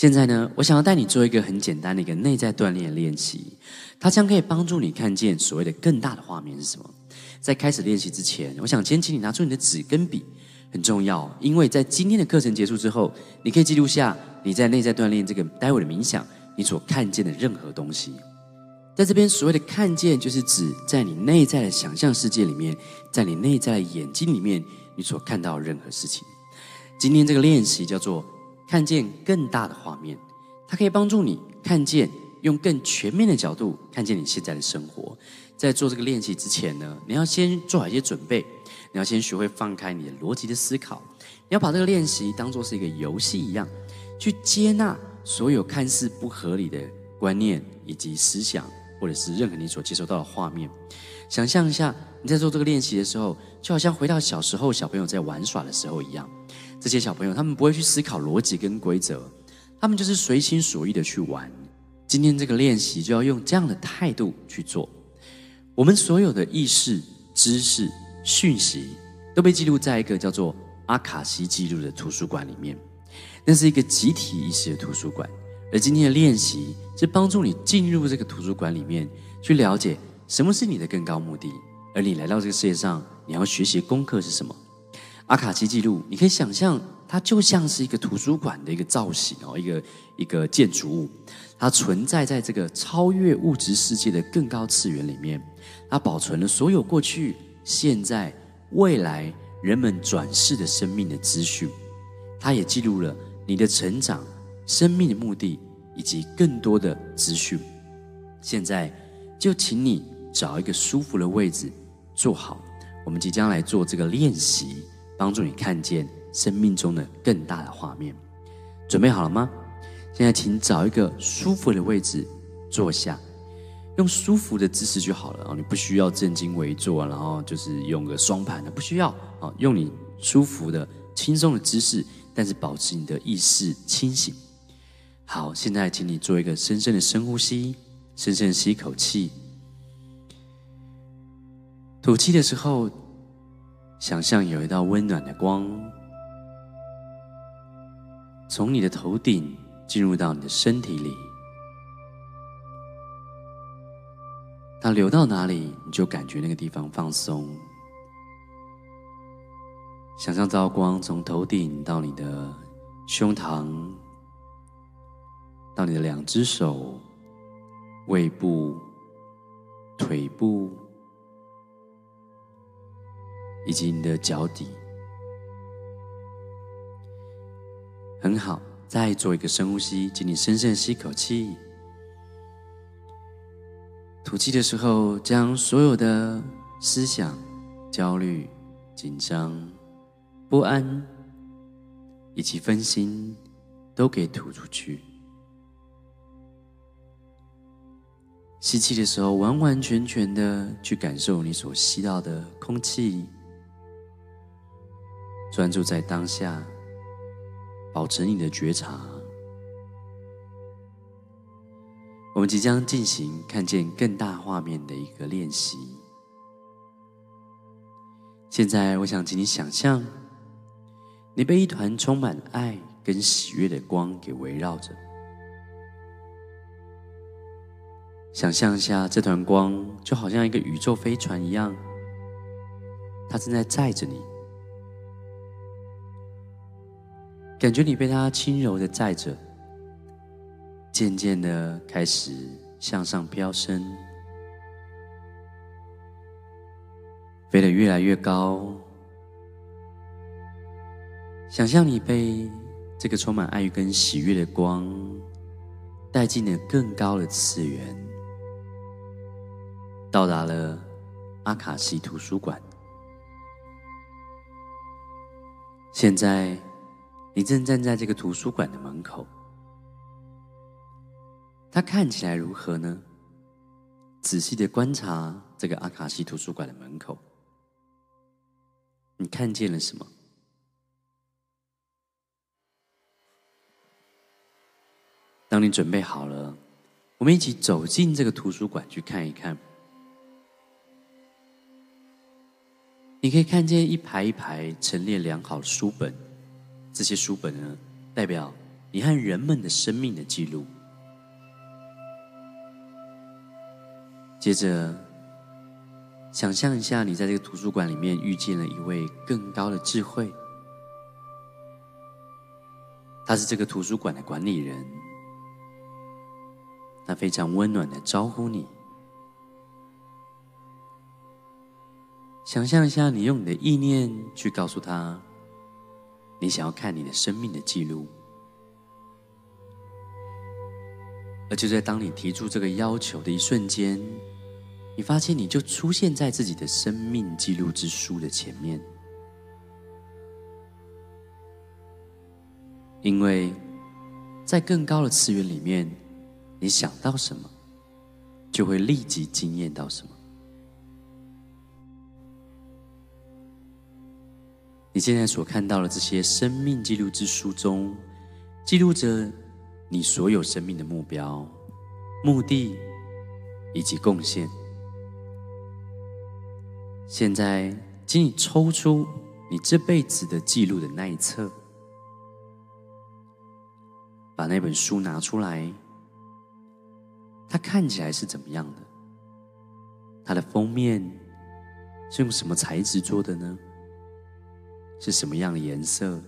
现在呢，我想要带你做一个很简单的一个内在锻炼练习，它将可以帮助你看见所谓的更大的画面是什么。在开始练习之前，我想先请你拿出你的纸跟笔，很重要，因为在今天的课程结束之后，你可以记录下你在内在锻炼这个待会的冥想，你所看见的任何东西。在这边所谓的看见，就是指在你内在的想象世界里面，在你内在的眼睛里面，你所看到的任何事情。今天这个练习叫做。看见更大的画面，它可以帮助你看见，用更全面的角度看见你现在的生活。在做这个练习之前呢，你要先做好一些准备，你要先学会放开你的逻辑的思考，你要把这个练习当作是一个游戏一样，去接纳所有看似不合理的观念以及思想，或者是任何你所接收到的画面。想象一下，你在做这个练习的时候，就好像回到小时候小朋友在玩耍的时候一样。这些小朋友，他们不会去思考逻辑跟规则，他们就是随心所欲的去玩。今天这个练习就要用这样的态度去做。我们所有的意识、知识、讯息都被记录在一个叫做阿卡西记录的图书馆里面，那是一个集体意识的图书馆。而今天的练习是帮助你进入这个图书馆里面，去了解什么是你的更高目的，而你来到这个世界上，你要学习功课是什么。阿卡西记录，你可以想象，它就像是一个图书馆的一个造型哦，一个一个建筑物，它存在在这个超越物质世界的更高次元里面，它保存了所有过去、现在、未来人们转世的生命的资讯，它也记录了你的成长、生命的目的以及更多的资讯。现在，就请你找一个舒服的位置坐好，我们即将来做这个练习。帮助你看见生命中的更大的画面，准备好了吗？现在请找一个舒服的位置坐下，用舒服的姿势就好了。你不需要正襟危坐，然后就是用个双盘的，不需要啊。用你舒服的、轻松的姿势，但是保持你的意识清醒。好，现在请你做一个深深的深呼吸，深深的吸一口气，吐气的时候。想象有一道温暖的光，从你的头顶进入到你的身体里，它流到哪里，你就感觉那个地方放松。想象这道光从头顶到你的胸膛，到你的两只手、胃部、腿部。以及你的脚底，很好。再做一个深呼吸，请你深深吸口气，吐气的时候，将所有的思想、焦虑、紧张、不安以及分心都给吐出去。吸气的时候，完完全全的去感受你所吸到的空气。专注在当下，保持你的觉察。我们即将进行看见更大画面的一个练习。现在，我想请你想象，你被一团充满爱跟喜悦的光给围绕着。想象一下，这团光就好像一个宇宙飞船一样，它正在载着你。感觉你被它轻柔的载着，渐渐的开始向上飘升，飞得越来越高。想象你被这个充满爱与跟喜悦的光带进了更高的次元，到达了阿卡西图书馆。现在。你正站在这个图书馆的门口，它看起来如何呢？仔细的观察这个阿卡西图书馆的门口，你看见了什么？当你准备好了，我们一起走进这个图书馆去看一看。你可以看见一排一排陈列良好的书本。这些书本呢，代表你和人们的生命的记录。接着，想象一下，你在这个图书馆里面遇见了一位更高的智慧，他是这个图书馆的管理人，他非常温暖的招呼你。想象一下，你用你的意念去告诉他，你想要看你的生命的记录。而就在当你提出这个要求的一瞬间，你发现你就出现在自己的生命记录之书的前面，因为在更高的次元里面，你想到什么，就会立即经验到什么。你现在所看到的这些生命记录之书中，记录着。你所有生命的目标、目的以及贡献，现在，请你抽出你这辈子的记录的那一册，把那本书拿出来。它看起来是怎么样的？它的封面是用什么材质做的呢？是什么样的颜色？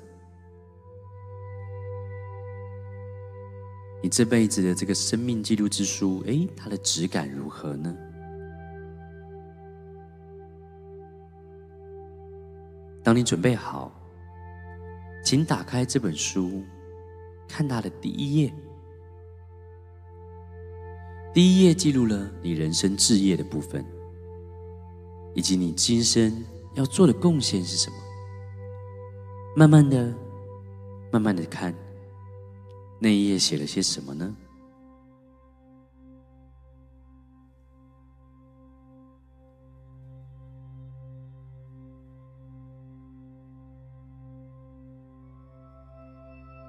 你这辈子的这个生命记录之书，诶，它的质感如何呢？当你准备好，请打开这本书，看它的第一页。第一页记录了你人生置业的部分，以及你今生要做的贡献是什么。慢慢的，慢慢的看。那一页写了些什么呢？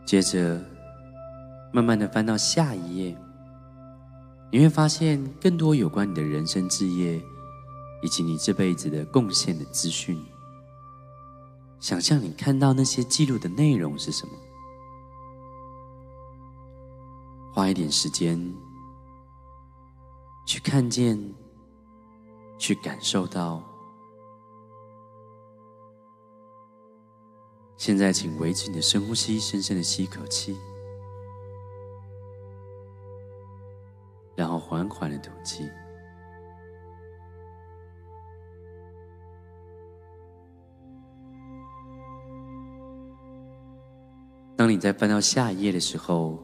接着，慢慢的翻到下一页，你会发现更多有关你的人生志业，以及你这辈子的贡献的资讯。想象你看到那些记录的内容是什么？花一点时间去看见，去感受到。现在，请维持你的深呼吸，深深的吸一口气，然后缓缓的吐气。当你在翻到下一页的时候，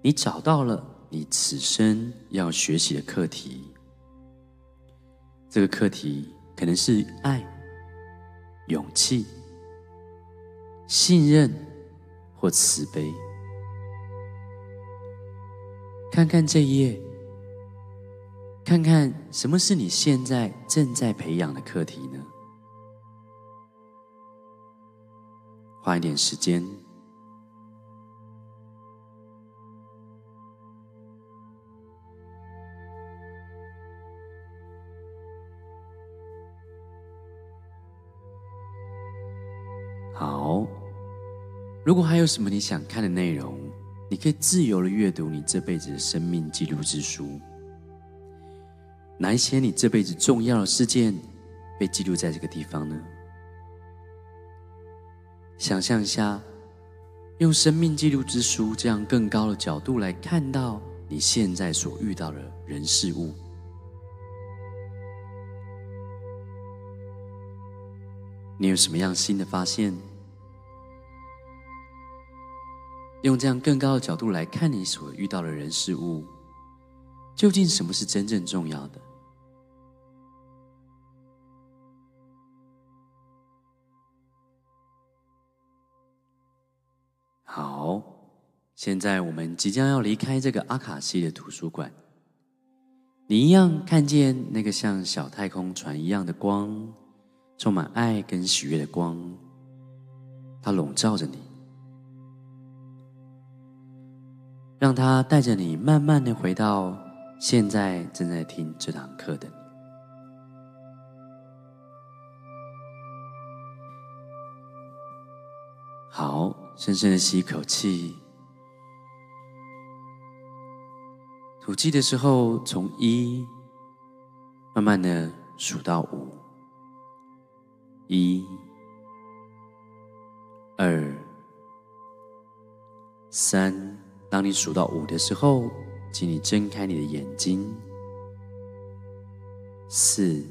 你找到了你此生要学习的课题，这个课题可能是爱、勇气、信任或慈悲。看看这一页，看看什么是你现在正在培养的课题呢？花一点时间。好，如果还有什么你想看的内容，你可以自由的阅读你这辈子的生命记录之书。哪一些你这辈子重要的事件被记录在这个地方呢？想象一下，用生命记录之书这样更高的角度来看到你现在所遇到的人事物，你有什么样新的发现？用这样更高的角度来看你所遇到的人事物，究竟什么是真正重要的？好，现在我们即将要离开这个阿卡西的图书馆，你一样看见那个像小太空船一样的光，充满爱跟喜悦的光，它笼罩着你。让他带着你慢慢的回到现在正在听这堂课的你。好，深深的吸一口气，吐气的时候，从一慢慢的数到五，一、二、三。当你数到五的时候，请你睁开你的眼睛。四、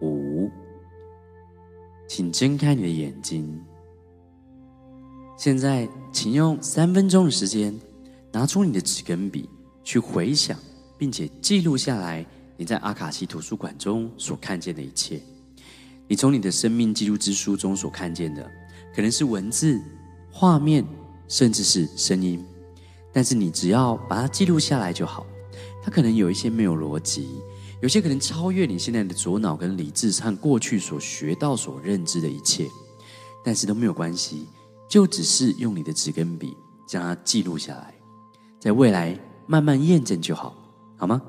五，请睁开你的眼睛。现在，请用三分钟的时间。拿出你的纸跟笔，去回想，并且记录下来你在阿卡西图书馆中所看见的一切。你从你的生命记录之书中所看见的，可能是文字、画面，甚至是声音。但是你只要把它记录下来就好。它可能有一些没有逻辑，有些可能超越你现在的左脑跟理智和过去所学到、所认知的一切。但是都没有关系，就只是用你的纸跟笔将它记录下来。在未来慢慢验证就好，好吗？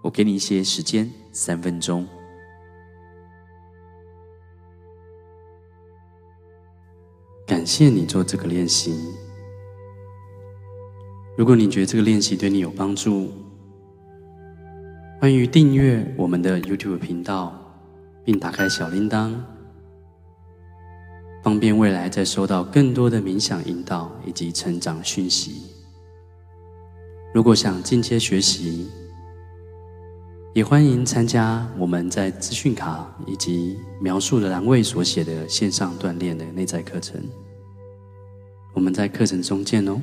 我给你一些时间，三分钟。感谢你做这个练习。如果你觉得这个练习对你有帮助，欢迎订阅我们的 YouTube 频道，并打开小铃铛，方便未来再收到更多的冥想引导以及成长讯息。如果想进阶学习，也欢迎参加我们在资讯卡以及描述的栏位所写的线上锻炼的内在课程。我们在课程中见哦。